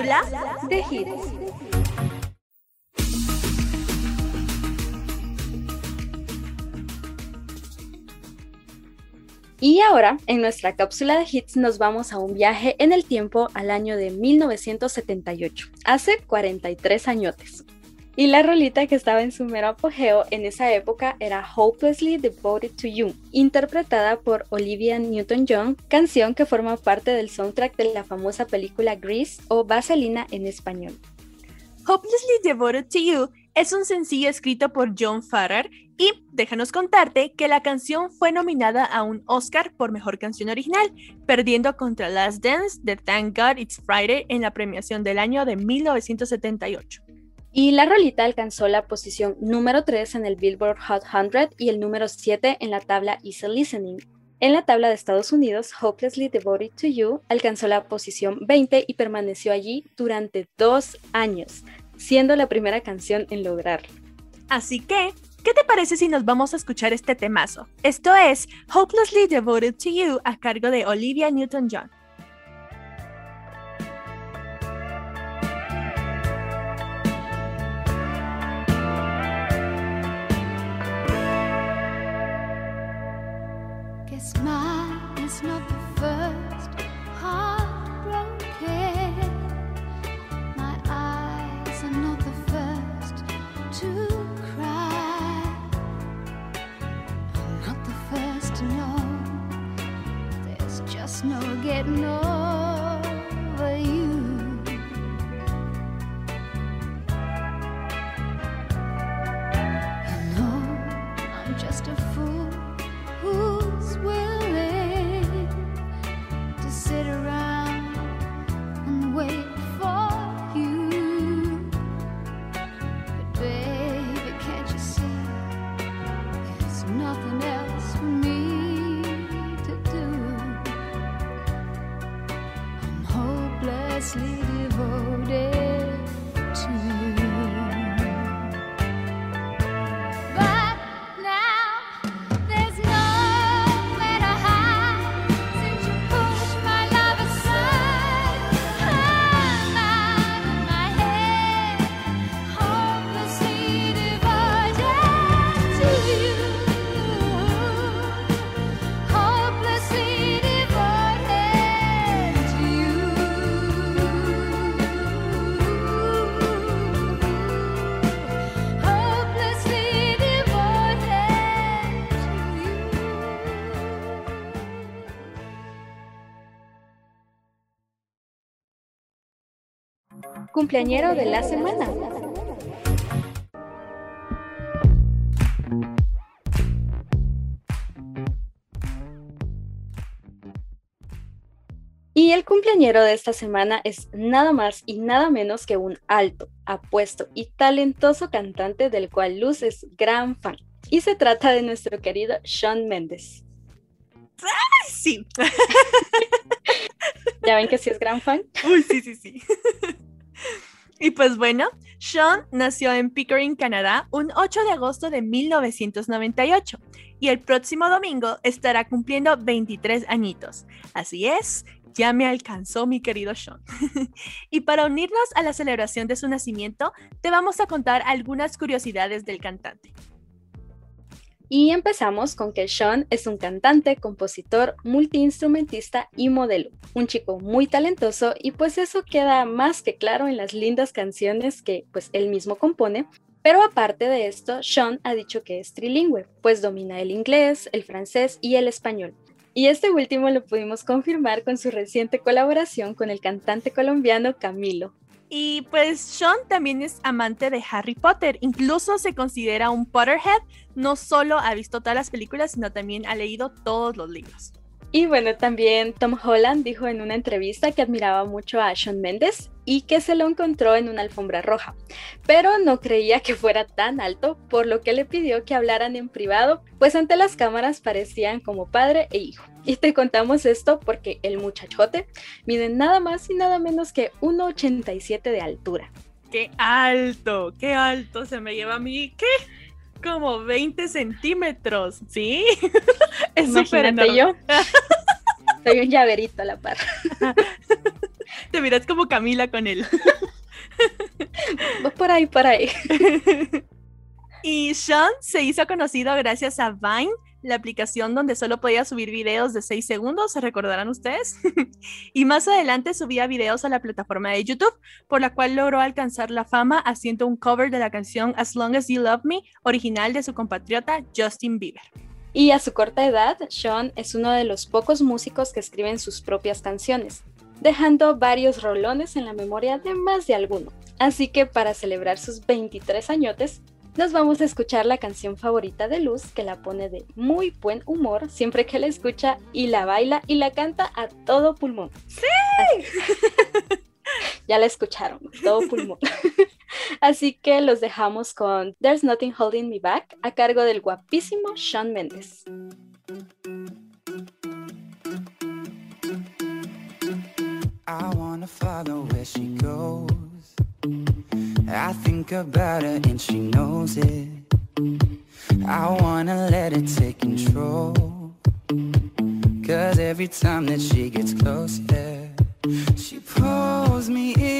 Cápsula de hits. Y ahora, en nuestra cápsula de hits, nos vamos a un viaje en el tiempo al año de 1978, hace 43 añotes. Y la rolita que estaba en su mero apogeo en esa época era Hopelessly Devoted to You, interpretada por Olivia Newton-John, canción que forma parte del soundtrack de la famosa película Grease o Vaselina en español. Hopelessly Devoted to You es un sencillo escrito por John Farrar y déjanos contarte que la canción fue nominada a un Oscar por Mejor Canción Original, perdiendo contra Last Dance de Thank God It's Friday en la premiación del año de 1978. Y la rolita alcanzó la posición número 3 en el Billboard Hot 100 y el número 7 en la tabla Easy Listening. En la tabla de Estados Unidos, Hopelessly Devoted to You alcanzó la posición 20 y permaneció allí durante dos años, siendo la primera canción en lograrlo. Así que, ¿qué te parece si nos vamos a escuchar este temazo? Esto es Hopelessly Devoted to You a cargo de Olivia Newton-John. Not the first heartbroken. My eyes are not the first to cry. I'm not the first to know. There's just no getting over. Hopelessly cumpleañero de la semana. Y el cumpleañero de esta semana es nada más y nada menos que un alto, apuesto y talentoso cantante del cual Luz es gran fan. Y se trata de nuestro querido Sean Mendes. Sí. ¿Ya ven que sí es gran fan? Uy, sí, sí, sí. Y pues bueno, Sean nació en Pickering, Canadá, un 8 de agosto de 1998 y el próximo domingo estará cumpliendo 23 añitos. Así es, ya me alcanzó mi querido Sean. y para unirnos a la celebración de su nacimiento, te vamos a contar algunas curiosidades del cantante. Y empezamos con que Sean es un cantante, compositor, multiinstrumentista y modelo. Un chico muy talentoso y pues eso queda más que claro en las lindas canciones que pues él mismo compone. Pero aparte de esto, Sean ha dicho que es trilingüe, pues domina el inglés, el francés y el español. Y este último lo pudimos confirmar con su reciente colaboración con el cantante colombiano Camilo. Y pues Sean también es amante de Harry Potter, incluso se considera un Potterhead, no solo ha visto todas las películas, sino también ha leído todos los libros. Y bueno, también Tom Holland dijo en una entrevista que admiraba mucho a Sean Mendes y que se lo encontró en una alfombra roja, pero no creía que fuera tan alto, por lo que le pidió que hablaran en privado, pues ante las cámaras parecían como padre e hijo. Y te contamos esto porque el muchachote mide nada más y nada menos que 1,87 de altura. ¡Qué alto! ¡Qué alto! Se me lleva a mí. ¿Qué? como 20 centímetros, ¿sí? es súper yo. Soy un llaverito a la par. Te miras como Camila con él. Vas por ahí, por ahí. Y Sean se hizo conocido gracias a Vine, la aplicación donde solo podía subir videos de 6 segundos, ¿se recordarán ustedes? y más adelante subía videos a la plataforma de YouTube, por la cual logró alcanzar la fama haciendo un cover de la canción As Long As You Love Me, original de su compatriota Justin Bieber. Y a su corta edad, Sean es uno de los pocos músicos que escriben sus propias canciones, dejando varios rolones en la memoria de más de alguno. Así que para celebrar sus 23 añotes, nos vamos a escuchar la canción favorita de Luz, que la pone de muy buen humor siempre que la escucha y la baila y la canta a todo pulmón. ¡Sí! ya la escucharon, todo pulmón. Así que los dejamos con There's Nothing Holding Me Back a cargo del guapísimo Sean Mendes. I wanna follow where she goes. I think about her and she knows it. I wanna let it take control. Cause every time that she gets closer, she pulls me in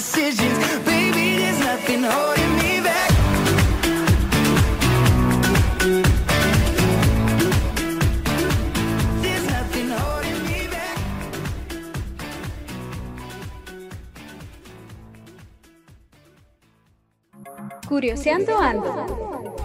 decisions, baby. Curioseando ando.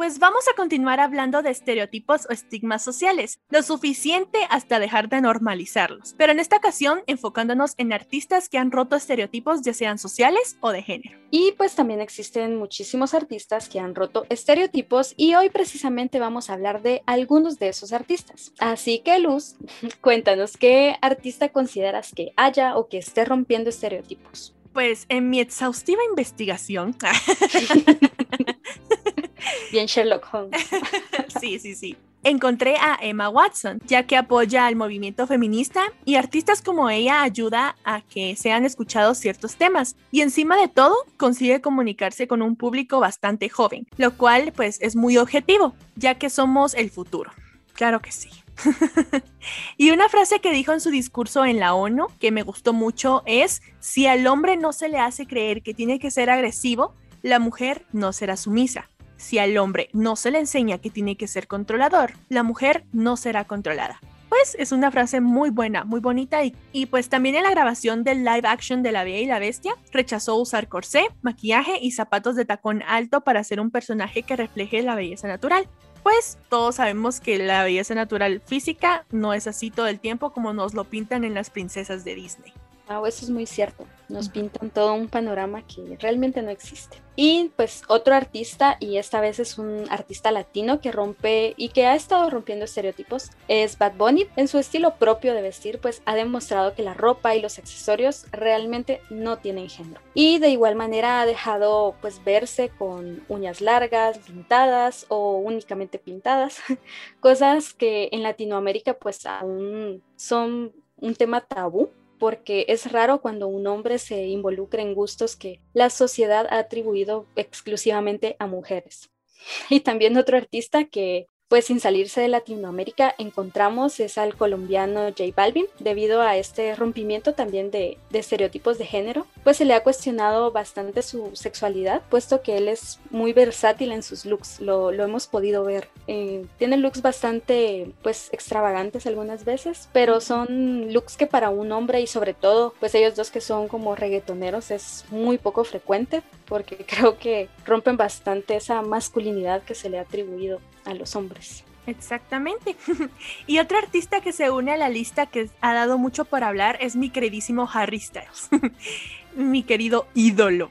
Pues vamos a continuar hablando de estereotipos o estigmas sociales, lo suficiente hasta dejar de normalizarlos, pero en esta ocasión enfocándonos en artistas que han roto estereotipos ya sean sociales o de género. Y pues también existen muchísimos artistas que han roto estereotipos y hoy precisamente vamos a hablar de algunos de esos artistas. Así que Luz, cuéntanos qué artista consideras que haya o que esté rompiendo estereotipos. Pues en mi exhaustiva investigación, Bien Sherlock Holmes. sí, sí, sí. Encontré a Emma Watson, ya que apoya al movimiento feminista y artistas como ella ayuda a que sean escuchados ciertos temas y encima de todo consigue comunicarse con un público bastante joven, lo cual pues es muy objetivo, ya que somos el futuro. Claro que sí. y una frase que dijo en su discurso en la ONU que me gustó mucho es, si al hombre no se le hace creer que tiene que ser agresivo, la mujer no será sumisa. Si al hombre no se le enseña que tiene que ser controlador, la mujer no será controlada. Pues es una frase muy buena, muy bonita y, pues también en la grabación del live action de La Bella y la Bestia rechazó usar corsé, maquillaje y zapatos de tacón alto para ser un personaje que refleje la belleza natural. Pues todos sabemos que la belleza natural física no es así todo el tiempo como nos lo pintan en las princesas de Disney. Eso es muy cierto. Nos pintan todo un panorama que realmente no existe. Y pues otro artista, y esta vez es un artista latino que rompe y que ha estado rompiendo estereotipos, es Bad Bunny. En su estilo propio de vestir, pues ha demostrado que la ropa y los accesorios realmente no tienen género. Y de igual manera ha dejado pues verse con uñas largas, pintadas o únicamente pintadas, cosas que en Latinoamérica pues aún son un tema tabú porque es raro cuando un hombre se involucra en gustos que la sociedad ha atribuido exclusivamente a mujeres. Y también otro artista que, pues sin salirse de Latinoamérica, encontramos es al colombiano J Balvin, debido a este rompimiento también de, de estereotipos de género. pues se le ha cuestionado bastante su sexualidad, puesto que él es muy versátil en sus looks, lo, hemos podido ver. Eh, tiene looks bastante, pues, extravagantes algunas veces, pero son looks que para un hombre y sobre todo, pues ellos dos que son como reggaetoneros es muy poco frecuente, porque creo que rompen bastante esa masculinidad que se le ha atribuido a los hombres. Exactamente. y otro artista que se une a la lista que ha dado mucho por hablar es mi queridísimo Harry Styles, mi querido ídolo.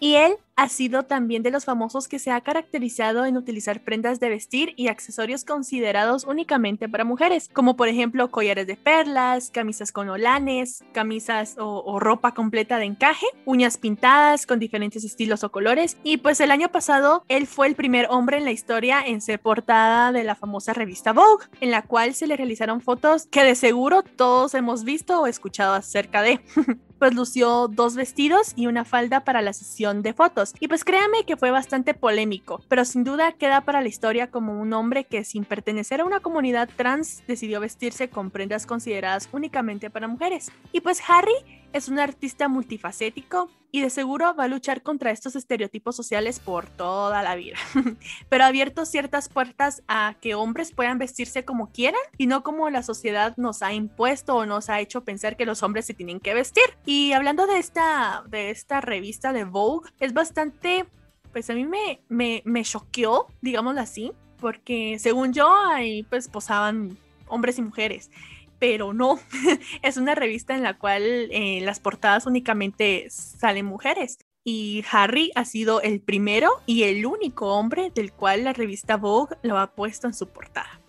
y él ha sido también de los famosos que se ha caracterizado en utilizar prendas de vestir y accesorios considerados únicamente para mujeres, como por ejemplo collares de perlas, camisas con olanes, camisas o, ropa completa de encaje, uñas pintadas con diferentes estilos o colores. Y pues el año pasado él fue el primer hombre en la historia en ser portada de la famosa revista Vogue, en la cual se le realizaron fotos que de seguro todos hemos visto o escuchado acerca de. pues lució dos vestidos y una falda para la sesión de fotos. Y pues créame que fue bastante polémico, pero sin duda queda para la historia como un hombre que sin pertenecer a una comunidad trans decidió vestirse con prendas consideradas únicamente para mujeres. Y pues Harry es un artista multifacético y de seguro va a luchar contra estos estereotipos sociales por toda la vida, pero ha abierto ciertas puertas a que hombres puedan vestirse como quieran y no como la sociedad nos ha impuesto o nos ha hecho pensar que los hombres se tienen que vestir. Y hablando de esta, de esta revista de Vogue, es bastante, pues a mí me, me, me choqueó, digámoslo así, porque según yo ahí pues posaban hombres y mujeres pero no, es una revista en la cual eh, las portadas únicamente salen mujeres. Y Harry ha sido el primero y el único hombre del cual la revista Vogue lo ha puesto en su portada.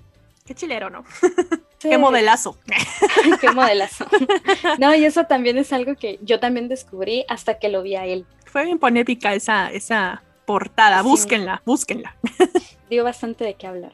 Qué chilero, ¿no? Qué modelazo. Qué modelazo. No, y eso también es algo que yo también descubrí hasta que lo vi a él. Fue bien polémica esa, esa portada. Búsquenla, búsquenla. Dio bastante de qué hablar.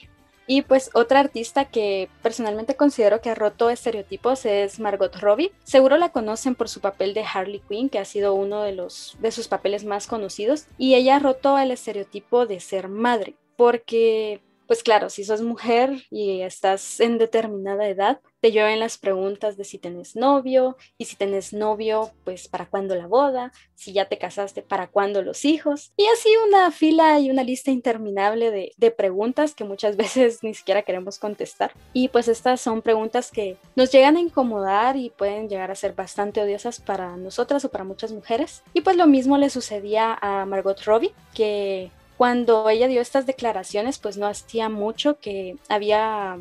Y pues otra artista que personalmente considero que ha roto estereotipos es Margot Robbie. Seguro la conocen por su papel de Harley Quinn, que ha sido uno de, los, de sus papeles más conocidos. Y ella ha roto el estereotipo de ser madre, porque pues claro, si sos mujer y estás en determinada edad, te llueven las preguntas de si tenés novio y si tenés novio, pues para cuándo la boda, si ya te casaste, para cuándo los hijos. Y así una fila y una lista interminable de, de preguntas que muchas veces ni siquiera queremos contestar. Y pues estas son preguntas que nos llegan a incomodar y pueden llegar a ser bastante odiosas para nosotras o para muchas mujeres. Y pues lo mismo le sucedía a Margot Robbie, que cuando ella dio estas declaraciones, pues no hacía mucho que había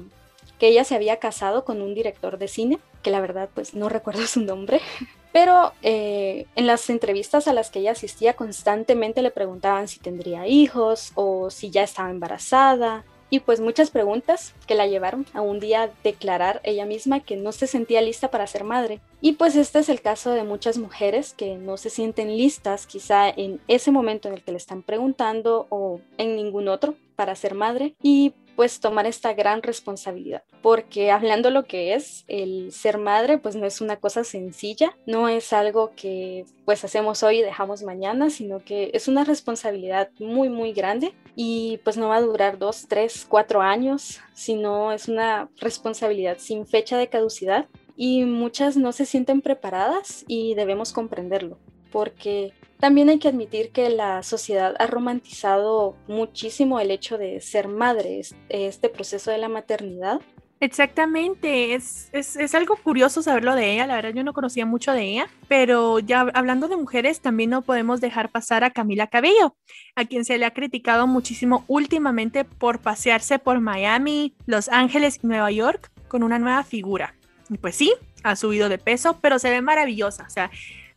que ella se había casado con un director de cine, que la verdad pues no recuerdo su nombre, pero eh, en las entrevistas a las que ella asistía constantemente le preguntaban si tendría hijos o si ya estaba embarazada y pues muchas preguntas que la llevaron a un día declarar ella misma que no se sentía lista para ser madre. Y pues este es el caso de muchas mujeres que no se sienten listas quizá en ese momento en el que le están preguntando o en ningún otro para ser madre y pues tomar esta gran responsabilidad. Porque hablando lo que es el ser madre, pues no es una cosa sencilla, no es algo que pues hacemos hoy y dejamos mañana, sino que es una responsabilidad muy, muy grande y pues no va a durar dos, tres, cuatro años, sino es una responsabilidad sin fecha de caducidad y muchas no se sienten preparadas y debemos comprenderlo porque también hay que admitir que la sociedad ha romantizado muchísimo el hecho de ser madre, este proceso de la maternidad. Exactamente, es, es, algo curioso saberlo de ella, la verdad yo no conocía mucho de ella, pero ya hablando de mujeres también no podemos dejar pasar a Camila Cabello, a quien se le ha criticado muchísimo últimamente por pasearse por Miami, Los Ángeles y Nueva York con una nueva figura. Y pues sí, ha subido de peso, pero se ve maravillosa, o sea,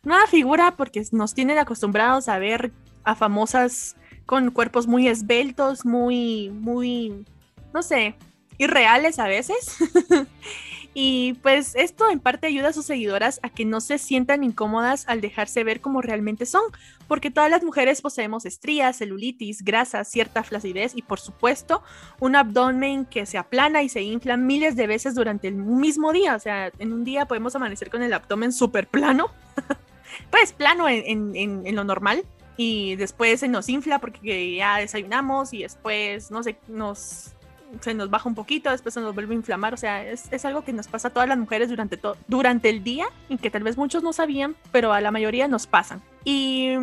nueva figura porque nos tienen acostumbrados a ver a famosas con cuerpos muy esbeltos, muy, muy, no sé, irreales a veces. y pues esto en parte ayuda a sus seguidoras a que no se sientan incómodas al dejarse ver como realmente son, porque todas las mujeres poseemos estrías, celulitis, grasa, cierta flacidez y por supuesto un abdomen que se aplana y se infla miles de veces durante el mismo día. O sea, en un día podemos amanecer con el abdomen súper plano. pues plano en, lo normal y después se nos infla porque ya desayunamos y después, no sé, nos se nos baja un poquito, después se nos vuelve a inflamar, o sea, es, es algo que nos pasa a todas las mujeres durante, todo durante el día y que tal vez muchos no sabían, pero a la mayoría nos pasan. Y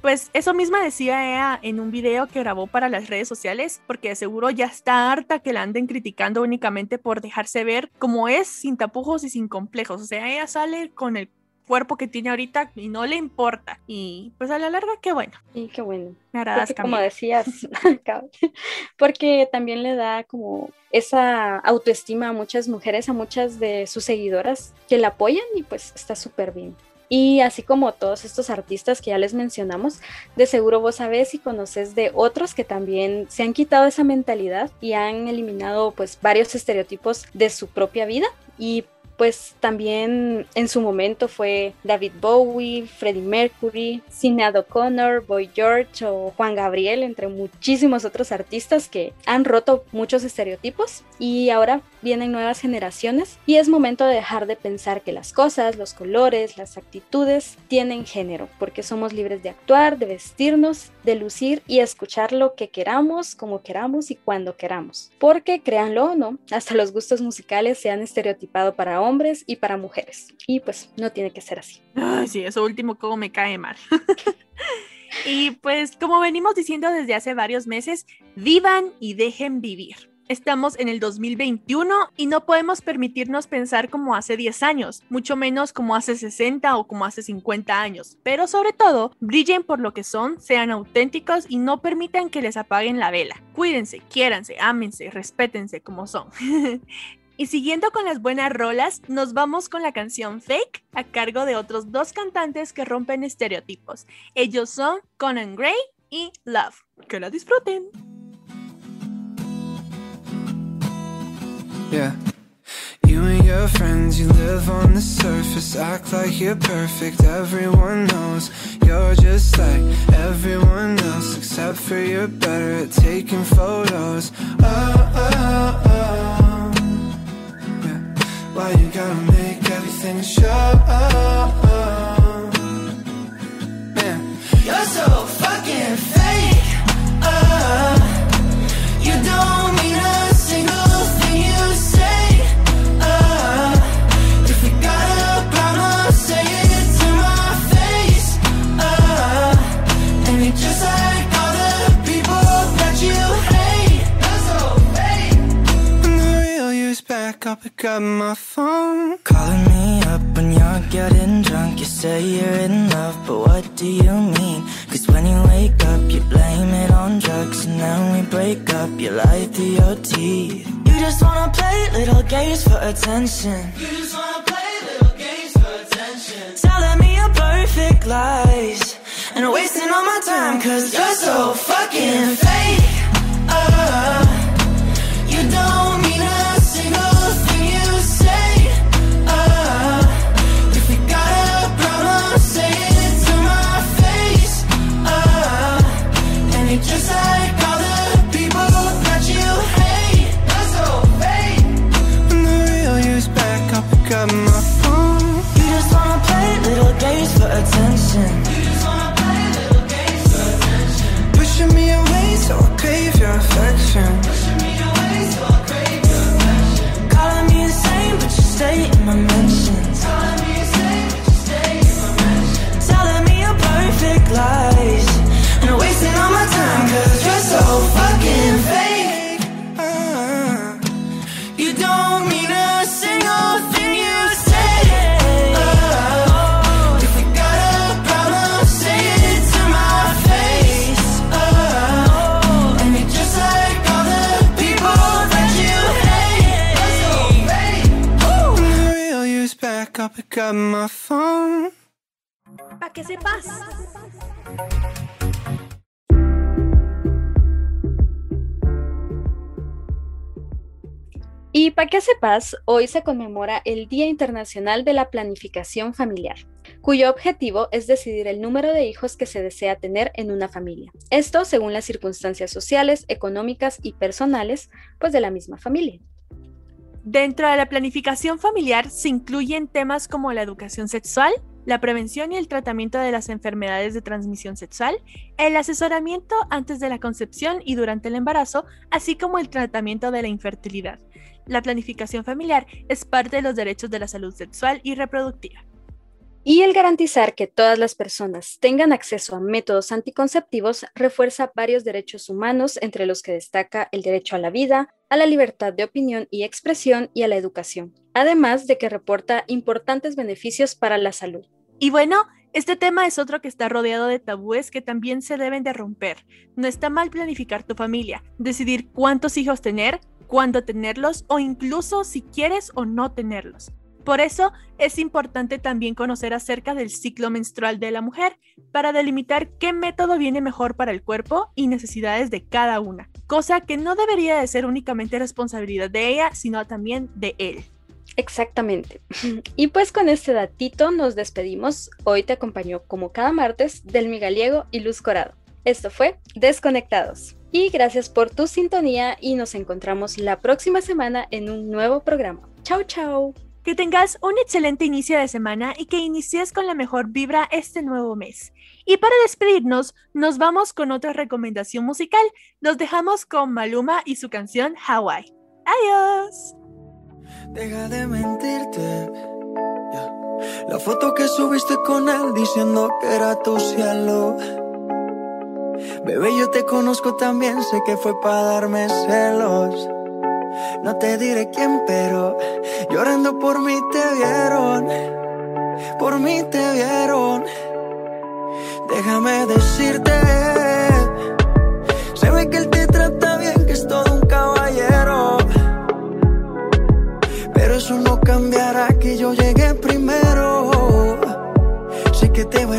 pues eso misma decía ella en un video que grabó para las redes sociales, porque de seguro ya está harta que la anden criticando únicamente por dejarse ver como es, sin tapujos y sin complejos. O sea, ella sale con el cuerpo que tiene ahorita y no le importa. Y pues a la larga, qué bueno. Y qué bueno. Me agradas, como decías, porque también le da como esa autoestima a muchas mujeres, a muchas de sus seguidoras que la apoyan y pues está súper bien. Y así como todos estos artistas que ya les mencionamos, de seguro vos sabés y conoces de otros que también se han quitado esa mentalidad y han eliminado pues varios estereotipos de su propia vida y pues también en su momento fue David Bowie, Freddie Mercury, Sinead O'Connor, Boy George o Juan Gabriel, entre muchísimos otros artistas que han roto muchos estereotipos. Y ahora vienen nuevas generaciones y es momento de dejar de pensar que las cosas, los colores, las actitudes tienen género, porque somos libres de actuar, de vestirnos, de lucir y escuchar lo que queramos, como queramos y cuando queramos. Porque créanlo o no, hasta los gustos musicales se han estereotipado para hombres y para mujeres. Y pues no tiene que ser así. Ay, sí, eso último como me cae mal. y pues como venimos diciendo desde hace varios meses, vivan y dejen vivir. Estamos en el 2021 y no podemos permitirnos pensar como hace 10 años, mucho menos como hace 60 o como hace 50 años. Pero sobre todo, brillen por lo que son, sean auténticos y no permitan que les apaguen la vela. Cuídense, quiéranse, ámense, respétense como son. Y siguiendo con las buenas rolas, nos vamos con la canción Fake a cargo de otros dos cantantes que rompen estereotipos. Ellos son Conan Gray y Love. Que la disfruten. Yeah. You and your friends, you live on the surface, act like you're perfect. Everyone knows you're just like everyone else, except for you're better at taking photos. Oh, oh, oh. yeah. Why you gotta make everything show? Man, you're so pick up my phone. Calling me up when you're getting drunk. You say you're in love, but what do you mean? Cause when you wake up, you blame it on drugs. And then we break up, you lie through your teeth. You just wanna play little games for attention. You just wanna play little games for attention. Telling me your perfect lies. And wasting all my time, cause you're so fucking fake. Uh, que sepas. Y para que sepas, hoy se conmemora el Día Internacional de la Planificación Familiar, cuyo objetivo es decidir el número de hijos que se desea tener en una familia. Esto según las circunstancias sociales, económicas y personales, pues de la misma familia. Dentro de la planificación familiar se incluyen temas como la educación sexual, la prevención y el tratamiento de las enfermedades de transmisión sexual, el asesoramiento antes de la concepción y durante el embarazo, así como el tratamiento de la infertilidad. La planificación familiar es parte de los derechos de la salud sexual y reproductiva. Y el garantizar que todas las personas tengan acceso a métodos anticonceptivos refuerza varios derechos humanos, entre los que destaca el derecho a la vida, a la libertad de opinión y expresión y a la educación, además de que reporta importantes beneficios para la salud. Y bueno, este tema es otro que está rodeado de tabúes que también se deben de romper. No está mal planificar tu familia, decidir cuántos hijos tener, cuándo tenerlos o incluso si quieres o no tenerlos. Por eso es importante también conocer acerca del ciclo menstrual de la mujer para delimitar qué método viene mejor para el cuerpo y necesidades de cada una, cosa que no debería de ser únicamente responsabilidad de ella, sino también de él. Exactamente. Y pues con este datito nos despedimos. Hoy te acompañó como cada martes Delmi Gallego y Luz Corado. Esto fue Desconectados. Y gracias por tu sintonía y nos encontramos la próxima semana en un nuevo programa. Chao, chao. Que tengas un excelente inicio de semana y que inicies con la mejor vibra este nuevo mes. Y para despedirnos, nos vamos con otra recomendación musical. Nos dejamos con Maluma y su canción Hawaii. Adiós. Deja de mentirte. La foto que subiste con él diciendo que era tu cielo. Bebé, yo te conozco también, sé que fue para darme celos. No te diré quién, pero llorando por mí te vieron. Por mí te vieron. Déjame decirte, se ve que él te trata bien, que es todo un caballero. Pero eso no cambiará que yo llegué primero. Sé que te va a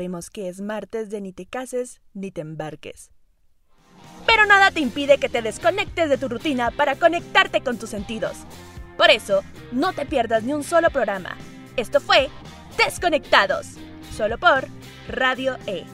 sabemos que es martes de ni te cases ni te embarques. Pero nada te impide que te desconectes de tu rutina para conectarte con tus sentidos. Por eso, no te pierdas ni un solo programa. Esto fue Desconectados, solo por Radio E.